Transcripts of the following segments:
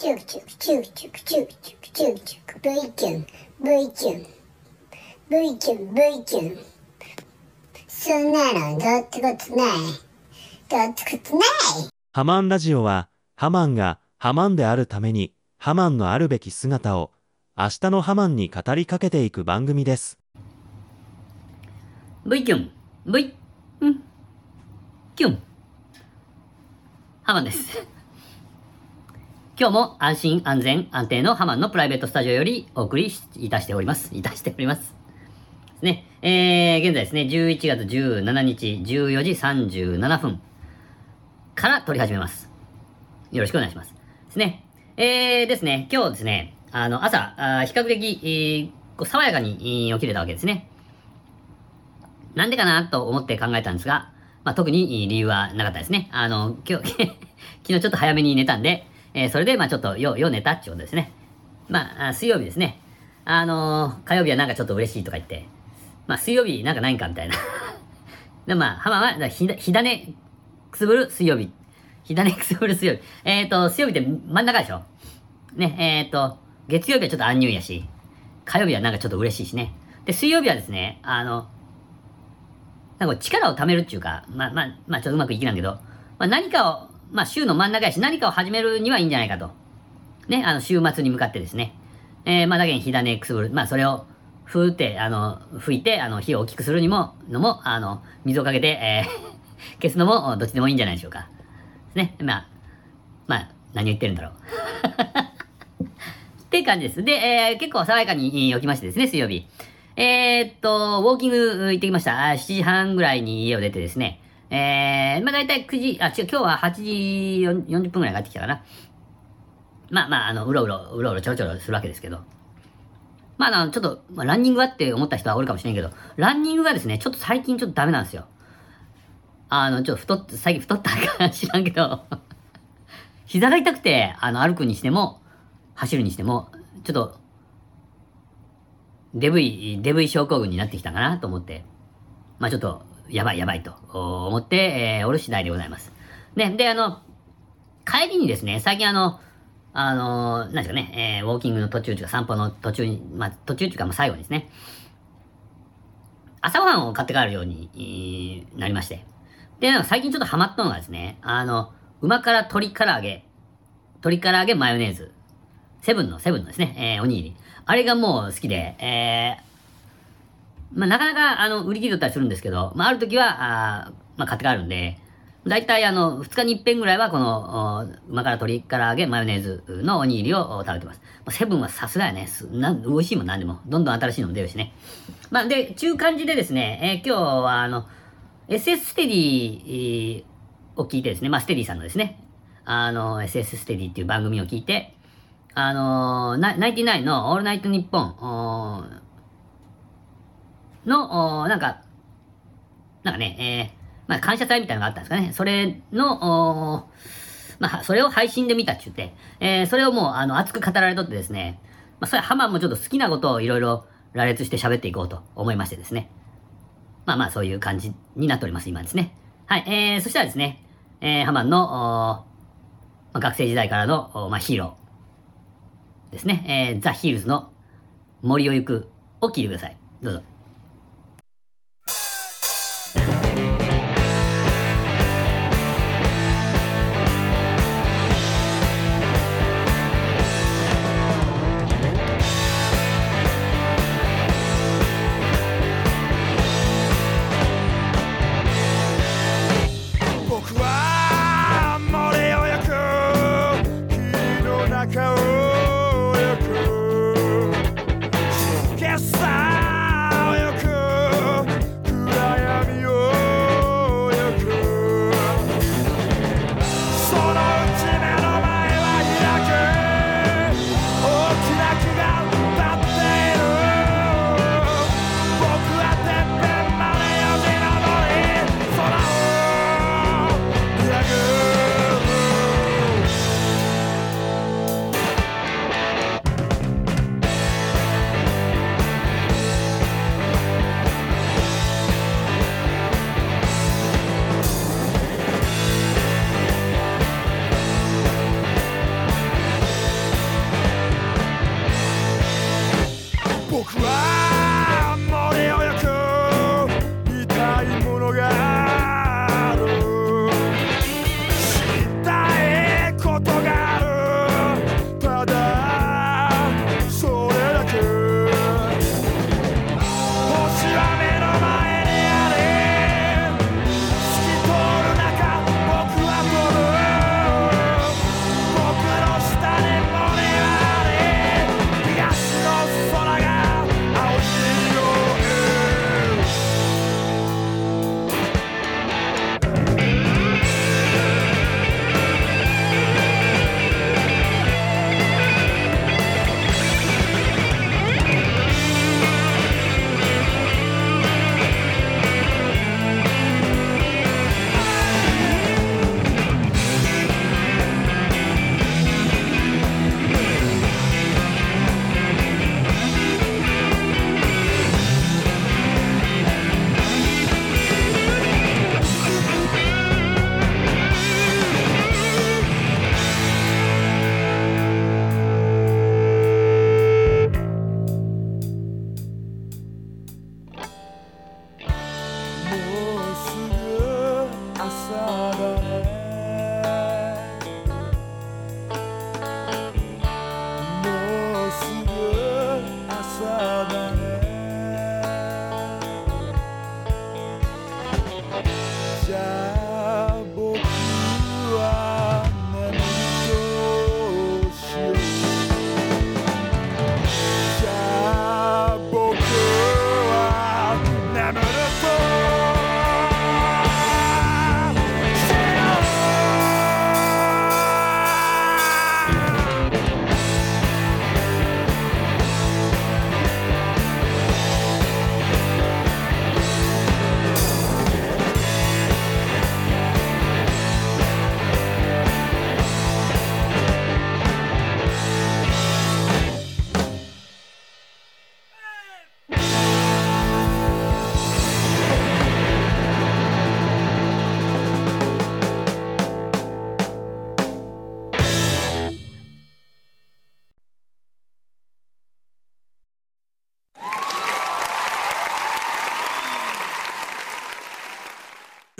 チュクチュクチュクチュクチュクチュクチュクチュク V キュン V キュン V キュン V キュンそんなのどってことないどってことないハマンラジオは、ハマンがハマンであるために、ハマンのあるべき姿を、明日のハマンに語りかけていく番組です。V キュン V うんキュンハマンです。今日も安心安全安定のハマンのプライベートスタジオよりお送りいたしております。いたしております。ですね。えー、現在ですね、11月17日14時37分から撮り始めます。よろしくお願いします。ですね。えーですね、今日ですね、あの、朝、あ比較的、えー爽やかにえー起きれたわけですね。なんでかなと思って考えたんですが、まあ、特に理由はなかったですね。あの、今日、昨日ちょっと早めに寝たんで、えーそれで、まあちょっとよ、よ寝たっていうことですね。まあ、水曜日ですね。あのー火曜日はなんかちょっと嬉しいとか言って、まあ水曜日なんかないんかみたいな。で、まあ、浜は、だひだ、火種くすぶる水曜日。火種くすぶる水曜日。えっ、ー、と、水曜日って真ん中でしょ？ね、えっ、と、月曜日はちょっと安入やし、火曜日はなんかちょっと嬉しいしね。で、水曜日はですね、あの、なんか力を貯めるっていうか、まあまあ、まあちょっとうまくいきなんけど、まあ何かを、まあ週の真ん中やし何かを始めるにはいいんじゃないかと。ね、あの週末に向かってですね。えー、まあだけに火種くすぶる。まあそれを、ふーって、あの、吹いて、あの、火を大きくするにも、のも、あの、水をかけて、えー、消すのも、どっちでもいいんじゃないでしょうか。ね。まあ、まあ、何言ってるんだろう。って感じです。で、えー、結構爽やかに起きましてですね、水曜日。えー、っと、ウォーキング行ってきました。7時半ぐらいに家を出てですね。えー、まあ大体9時、あ、違う、今日は8時40分ぐらい帰ってきたかな。まあまあ、あの、うろうろ、うろうろちょろちょろするわけですけど。まあ、あの、ちょっと、まあ、ランニングはって思った人はおるかもしれんけど、ランニングがですね、ちょっと最近ちょっとダメなんですよ。あの、ちょっと太って、最近太ったか知らんけど、膝が痛くて、あの、歩くにしても、走るにしても、ちょっと、デブイ、デブイ症候群になってきたかなと思って、まあちょっと、やばいやばいと思って、えー、おる次第でございます。ね、で、あの、帰りにですね、最近あの、あのー、なんですかね、えー、ウォーキングの途中というか散歩の途中に、まあ途中というか、まあ最後にですね、朝ごはんを買って帰るように、なりまして。で、なんか最近ちょっとハマったのがですね、あの、馬から鶏唐揚げ、鶏唐揚げマヨネーズ、セブンの、セブンのですね、えー、おにぎり。あれがもう好きで、えー、まあ、なかなか、あの、売り切れたりするんですけど、まあ、ある時は、あまあ、買って帰るんで、だいたいあの、二日に一遍ぐらいは、この、お馬から鶏唐揚げ、マヨネーズのおにぎりを食べてます。まあセブンはさすがやね。すなん美味しいもんなんでも。どんどん新しいのも出るしね。まあ、で、中感じでですね、えー今日は、あの、SS ステディを聞いてですね、まあ、ステディさんのですね、あの、SS ステディっていう番組を聞いて、あのナナインティナインのオールナイトニッポンの、なんか、なんかね、えー、まあ、感謝祭みたいなのがあったんですかね。それの、おまあ、それを配信で見たって言って、えー、それをもう、あの、熱く語られとってですね、まあ、それはハマンもちょっと好きなことをいろいろ羅列して喋っていこうと思いましてですね。まあまあ、そういう感じになっております、今ですね。はい、えー、そしたらですね、えー、ハマンの、まあ、学生時代からの、まあ、ヒーローですね、えー、ザ・ヒールズの森を行くを聞いてください。どうぞ。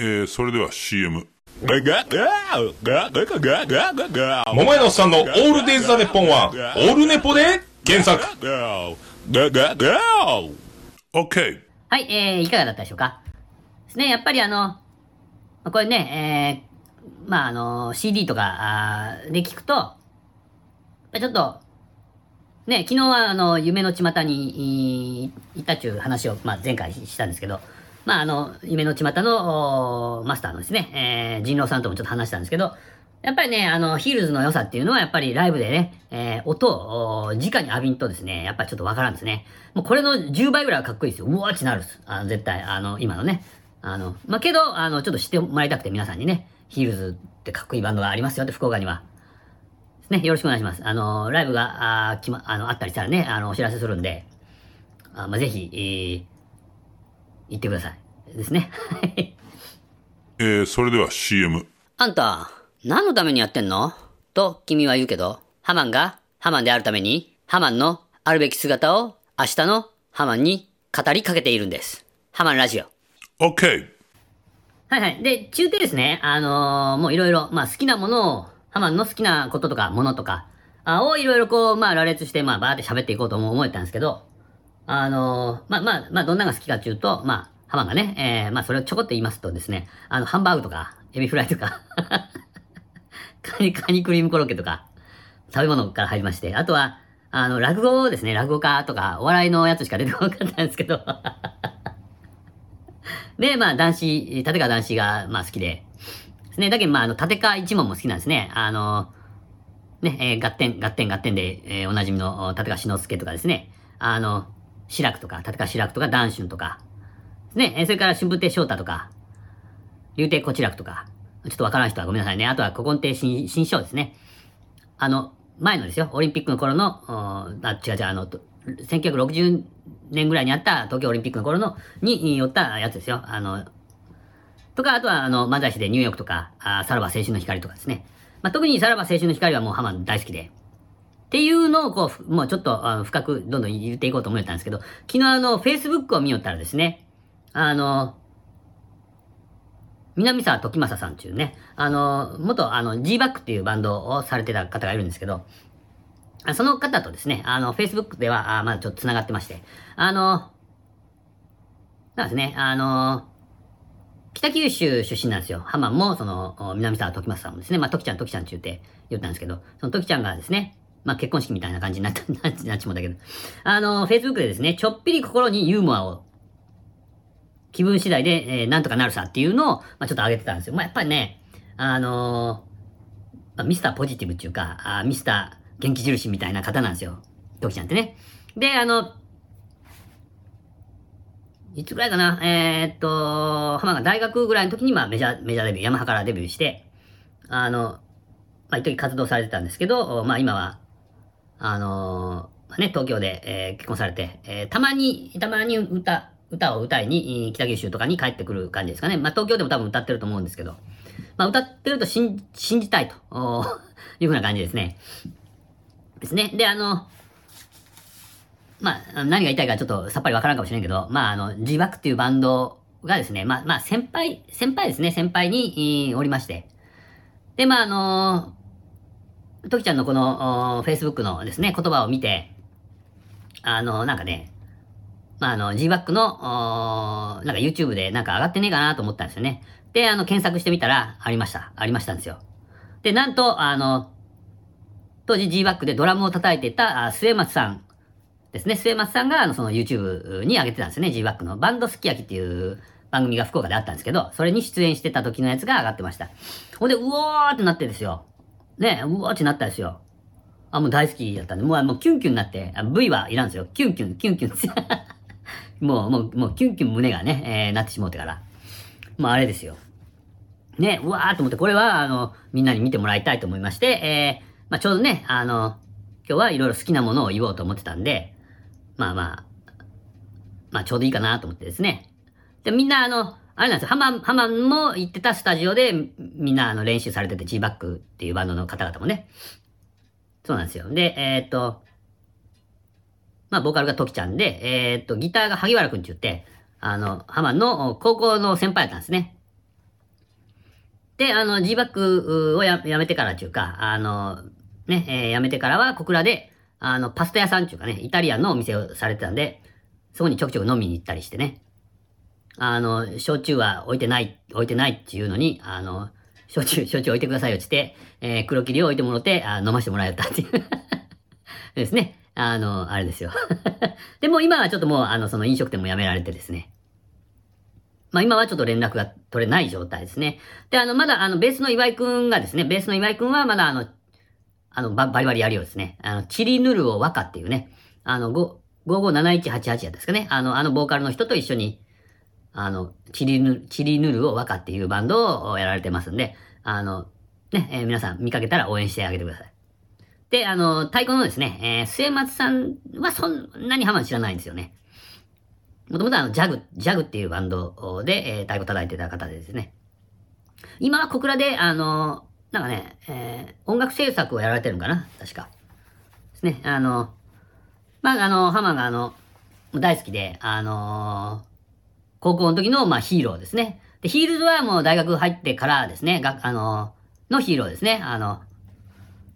えー、それでは CM。桃屋のおっさんのオールデイズ・ザ・ネッポンは、オールネポで検索。OK! はい、えー、いかがだったでしょうかですね、やっぱりあの、これね、えー、まああの、CD とかあで聞くと、ちょっと、ね、昨日はあの、夢の巷にい行ったっちゅう話を、まあ前回したんですけど、まああの、夢の巷のマスターのですね、えー、人狼さんともちょっと話したんですけど、やっぱりね、あの、ヒールズの良さっていうのは、やっぱりライブでね、えー、音を、直に浴びんとですね、やっぱりちょっとわからんですね。もうこれの10倍ぐらいはかっこいいですよ。うわーってなるっす。あの絶対、あの、今のね。あの、まあ、けど、あの、ちょっと知ってもらいたくて皆さんにね、ヒールズってかっこいいバンドがありますよって、福岡には。ね、よろしくお願いします。あの、ライブが、あきま、あの、あったりしたらね、あの、お知らせするんで、あまあ、ぜひ、えー、行ってください。ですね。は いえー、それでは CM。あんた、何のためにやってんの？と君は言うけど、ハマンがハマンであるために、ハマンのあるべき姿を明日のハマンに語りかけているんです。ハマンラジオ。OK! はいはい。で、中継ですね。あのーもういろいろ、まあ好きなものを、ハマンの好きなこととか、ものとか、あをいろいろこう、まあ羅列して、まあバーって喋っていこうとも思えたんですけど、あのまあまあ、まあどんなのが好きかっていうと、まあ、ハマがね、えー、まあそれをちょこっと言いますとですね、あの、ハンバーグとか、エビフライとか、カニ、カニクリームコロッケとか、食べ物から入りまして、あとは、あの、落語ですね、落語家とか、お笑いのやつしか出てこなかったんですけど、で、まあ、男子、立川男子が、まあ、好きで。ですね。だけど、まあ、あの、立川一門も好きなんですね。あの、ね、えー、合点、合点、合点で、えーおなじみの、立川志の輔とかですね。あの、志らくとか、立川志らくとか、談春とか。ね。それから、春風亭昇太とか、竜亭小痴楽とか。ちょっとわからん人はごめんなさいね。あとは、古今亭新、新章ですね。あの、前のですよ、オリンピックの頃の、あ、違う違う、あの、1960年ぐらいにあった東京オリンピックの頃の、に寄ったやつですよ。あの、とか、あとは、あの、漫才師でニューヨークとか、あさらば青春の光とかですね。まあ、特にさらば青春の光はもうハマン大好きで。っていうのをこう、もうちょっとあ深くどんどん言っていこうと思ったんですけど、昨日あの、Facebook を見よったらですね、あの、南沢時政さんっていうね、あの、元あの G バックっていうバンドをされてた方がいるんですけど、その方とですね、あの、Facebook では、あまだちょっと繋がってまして、あの、なんですね、あの、北九州出身なんですよ。ハマンも、その、南沢時政さんもですね、まあ、時ちゃん、時ちゃんって言って言ったんですけど、その時ちゃんがですね、まあ、結婚式みたいな感じになった、なっちもだけど、あの、Facebook でですね、ちょっぴり心にユーモアを、気分次第で、えーなんとかなるさっていうのを、まあ、ちょっと上げてたんですよ。まあ、やっぱりね、あのまあ、ミスターポジティブっていうか、あミスター元気印みたいな方なんですよ。時ちゃんってね。で、あの、いつぐらいかな？えー、っと、浜が大学ぐらいの時に、まあ、メジャー、メジャーデビュー、ヤマハからデビューして、あの、まあ、一時活動されてたんですけど、まあ、今は、あのまあね、東京で、えー結婚されて、えーたまに、たまに歌、歌を歌いに、北九州とかに帰ってくる感じですかね。まあ、東京でも多分歌ってると思うんですけど、まあ、歌ってると信じたいと、いうふうな感じですね。ですね。で、あの、まあ、何が言いたいかちょっとさっぱりわからんかもしれんけど、まあ、あの、G バックっていうバンドがですね、まあ、まあ、先輩、先輩ですね、先輩に、おりまして。で、まあ、あの、ときちゃんのこの、お Facebook のですね、言葉を見て、あの、なんかね、まあ、あの、G バックの、おなんか YouTube でなんか上がってねえかなと思ったんですよね。で、あの、検索してみたら、ありました。ありましたんですよ。で、なんと、あの、当時 G バックでドラムを叩いてたあ末松さんですね。末松さんが、あの、その YouTube に上げてたんですよね。G バックのバンドすき焼きっていう番組が福岡であったんですけど、それに出演してた時のやつが上がってました。ほんで、うおーってなってですよ。ね、うおーってなったんですよ。あ、もう大好きだったんで、もう、もうキュンキュンになって、V はいらんですよ。キュンキュン、キュンキュン。もう、もう、もう、キュンキュン胸がね、えー、なってしもうてから。まあ、あれですよ。ね、うわーと思って、これは、あの、みんなに見てもらいたいと思いまして、えー、まあ、ちょうどね、あの、今日はいろいろ好きなものを言おうと思ってたんで、まあまあ、まあ、ちょうどいいかなと思ってですね。で、みんな、あの、あれなんですよ、ハマ、ハマンも行ってたスタジオで、みんな、あの、練習されてて、G バックっていうバンドの方々もね。そうなんですよ。で、えーっと、まあ、ボーカルがトキちゃんで、えーっと、ギターが萩原くんって言って、あの、ハマンの高校の先輩だったんですね。で、あの、G バックをややめてからっていうか、あの、ね、えー、辞めてからは小倉で、あの、パスタ屋さんっていうかね、イタリアンのお店をされてたんで、そこにちょくちょく飲みに行ったりしてね。あの、焼酎は置いてない、置いてないっていうのに、あの、焼酎、焼酎置いてくださいよって言って、えー黒霧を置いてもろて、あ飲ませてもらえたっていう。ですね。あの、あれですよ。でも今はちょっともう、あの、その飲食店も辞められてですね。まあ今はちょっと連絡が取れない状態ですね。で、あの、まだあの、ベースの岩井くんがですね、ベースの岩井くんはまだあの、あの、バリバリやるようですね。あの、チリヌルを和歌っていうね、あの、5 557188やですかね。あの、あのボーカルの人と一緒に、あの、チリヌ、チリヌルを和歌っていうバンドをやられてますんで、あの、ね、えー皆さん見かけたら応援してあげてください。で、あの、太鼓のですね、えー末松さんはそんなにハマ知らないんですよね。もともとあの、ジャグ、ジャグっていうバンドで、えー太鼓叩いてた方でですね。今は小倉で、あの、なんかね、えー音楽制作をやられてるのかな確か。ですね。あの、まあ、あの、ハマがあの、大好きで、あの高校の時の、まあ、ヒーローですね。で、ヒールドはもう大学入ってからですね、が、あののヒーローですね。あの、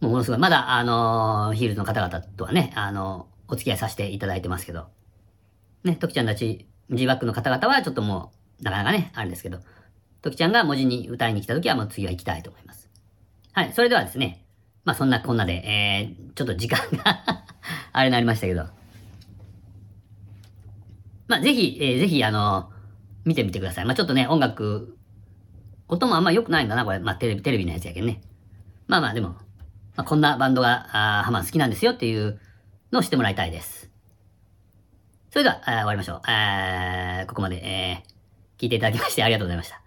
もうものすごい、まだ、あのヒールドの方々とはね、あのお付き合いさせていただいてますけど、ね、トキちゃんたち、G バックの方々はちょっともう、なかなかね、あれですけど、トキちゃんが文字に歌いに来た時はもう次は行きたいと思います。はい、それではですね、まあそんなこんなで、えー、ちょっと時間が あれになりましたけど、まあぜひ、えーぜひ、あの見てみてください。まあちょっとね、音楽、音もあんま良くないんだな、これ。まあテレビ、テレビのやつやけどね。まあまあでも、まあ、こんなバンドが、あーハマン好きなんですよっていうのを知ってもらいたいです。それでは、あー終わりましょう。あーここまで、えー、聞いていただきましてありがとうございました。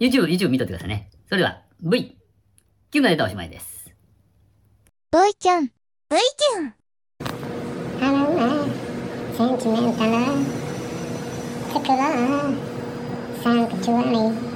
YouTube、YouTube 見とってくださいね。それでは、V、Q が出たおしまいです。V ちゃん V ちゃんあらな、センチメンタル、テクラ、サンクチュアリ